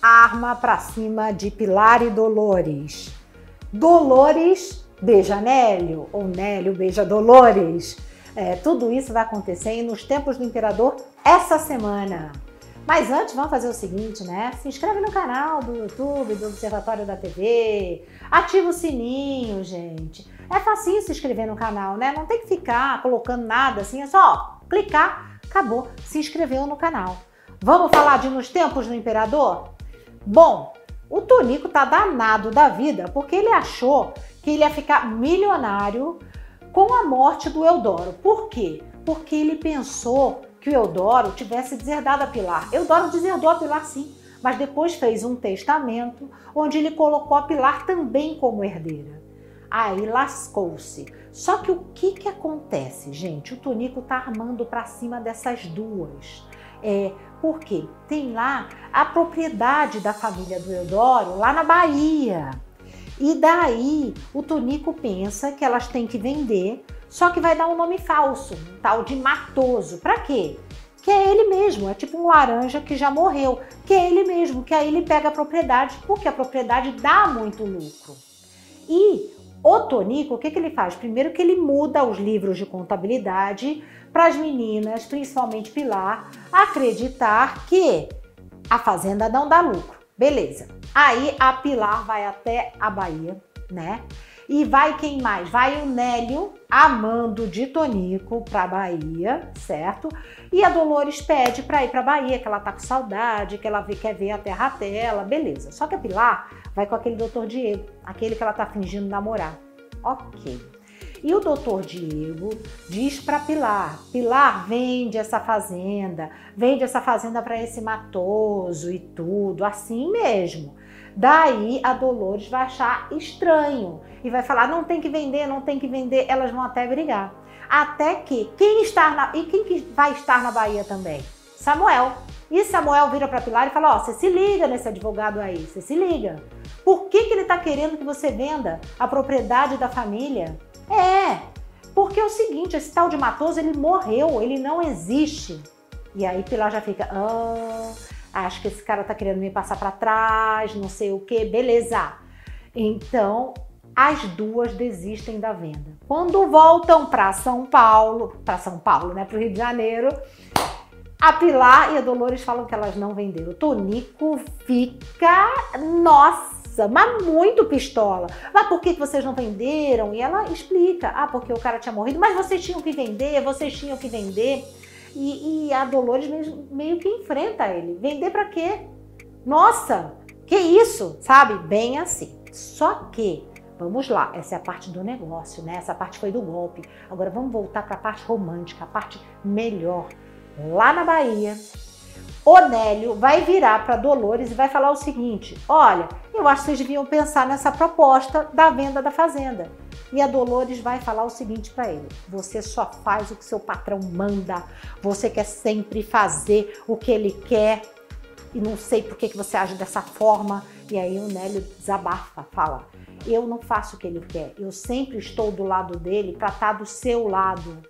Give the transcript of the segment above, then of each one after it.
arma para cima de Pilar e Dolores. Dolores beija Nélio, ou Nélio beija Dolores. É, tudo isso vai acontecer nos tempos do imperador essa semana. Mas antes, vamos fazer o seguinte, né? Se inscreve no canal do YouTube, do Observatório da TV, ativa o sininho, gente. É facinho se inscrever no canal, né? Não tem que ficar colocando nada assim, é só clicar, acabou, se inscreveu no canal. Vamos falar de Nos Tempos do Imperador? Bom, o Tonico tá danado da vida porque ele achou que ele ia ficar milionário com a morte do Eudoro. Por quê? Porque ele pensou que o Eudoro tivesse deserdado a Pilar. Eudoro deserdou a Pilar sim, mas depois fez um testamento onde ele colocou a Pilar também como herdeira. Aí lascou-se. Só que o que que acontece, gente? O Tonico tá armando para cima dessas duas. É, porque tem lá a propriedade da família do Eudoro, lá na Bahia. E daí o Tonico pensa que elas têm que vender, só que vai dar um nome falso, um tal de Matoso. Para quê? Que é ele mesmo, é tipo um laranja que já morreu, que é ele mesmo, que aí ele pega a propriedade, porque a propriedade dá muito lucro. E o Tonico, o que, que ele faz? Primeiro que ele muda os livros de contabilidade para as meninas, principalmente Pilar, acreditar que a fazenda não dá lucro. Beleza. Aí a Pilar vai até a Bahia, né? E vai quem mais? Vai o Nélio, amando de Tonico para Bahia, certo? E a Dolores pede para ir para Bahia, que ela tá com saudade, que ela quer ver a terra dela, beleza. Só que a Pilar vai com aquele doutor Diego, aquele que ela tá fingindo namorar. Ok. E o doutor Diego diz para Pilar: Pilar, vende essa fazenda, vende essa fazenda para esse matoso e tudo, assim mesmo. Daí a Dolores vai achar estranho e vai falar: não tem que vender, não tem que vender. Elas vão até brigar. Até que quem está na. E quem que vai estar na Bahia também? Samuel. E Samuel vira para Pilar e fala: Ó, oh, você se liga nesse advogado aí, você se liga. Por que, que ele está querendo que você venda a propriedade da família? É, porque é o seguinte: esse tal de Matoso ele morreu, ele não existe. E aí Pilar já fica: ah, acho que esse cara está querendo me passar para trás, não sei o que, beleza. Então as duas desistem da venda. Quando voltam para São Paulo, para São Paulo, né, para o Rio de Janeiro, a Pilar e a Dolores falam que elas não venderam. O Tonico fica, nossa, mas muito pistola. Mas por que vocês não venderam? E ela explica: ah, porque o cara tinha morrido, mas vocês tinham que vender, vocês tinham que vender. E, e a Dolores meio, meio que enfrenta ele. Vender para quê? Nossa, que isso, sabe? Bem assim. Só que Vamos lá, essa é a parte do negócio, né? Essa parte foi do golpe. Agora vamos voltar para a parte romântica, a parte melhor lá na Bahia, o Nélio vai virar para Dolores e vai falar o seguinte: olha, eu acho que vocês deviam pensar nessa proposta da venda da fazenda. E a Dolores vai falar o seguinte para ele: você só faz o que seu patrão manda, você quer sempre fazer o que ele quer. E não sei por que, que você age dessa forma. E aí o Nélio desabafa, fala: eu não faço o que ele quer, eu sempre estou do lado dele para estar tá do seu lado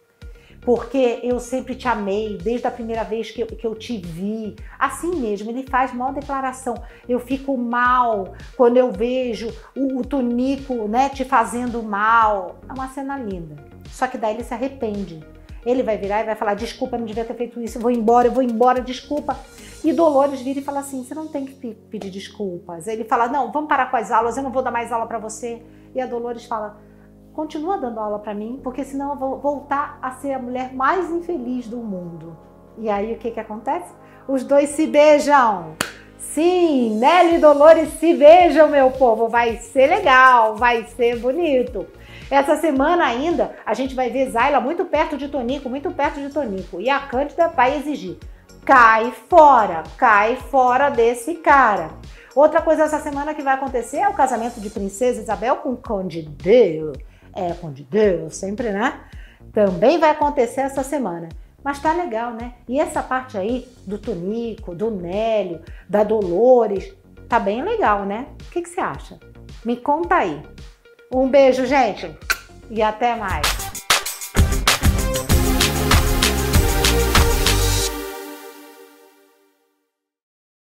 porque eu sempre te amei, desde a primeira vez que eu, que eu te vi. Assim mesmo, ele faz uma declaração. Eu fico mal quando eu vejo o, o né, te fazendo mal. É uma cena linda. Só que daí ele se arrepende. Ele vai virar e vai falar: desculpa, não devia ter feito isso, eu vou embora, eu vou embora, desculpa. E Dolores vira e fala assim: você não tem que pedir desculpas. Ele fala: não, vamos parar com as aulas, eu não vou dar mais aula para você. E a Dolores fala: continua dando aula para mim, porque senão eu vou voltar a ser a mulher mais infeliz do mundo. E aí o que que acontece? Os dois se beijam. Sim, Nelly e Dolores se beijam, meu povo. Vai ser legal, vai ser bonito. Essa semana ainda a gente vai ver Zayla muito perto de Tonico, muito perto de Tonico. E a Cândida vai exigir: cai fora, cai fora desse cara. Outra coisa essa semana que vai acontecer é o casamento de Princesa Isabel com Conde Deu é com de Deus, sempre, né? Também vai acontecer essa semana. Mas tá legal, né? E essa parte aí do Tonico, do Nélio, da Dolores, tá bem legal, né? O que, que você acha? Me conta aí. Um beijo, gente, e até mais.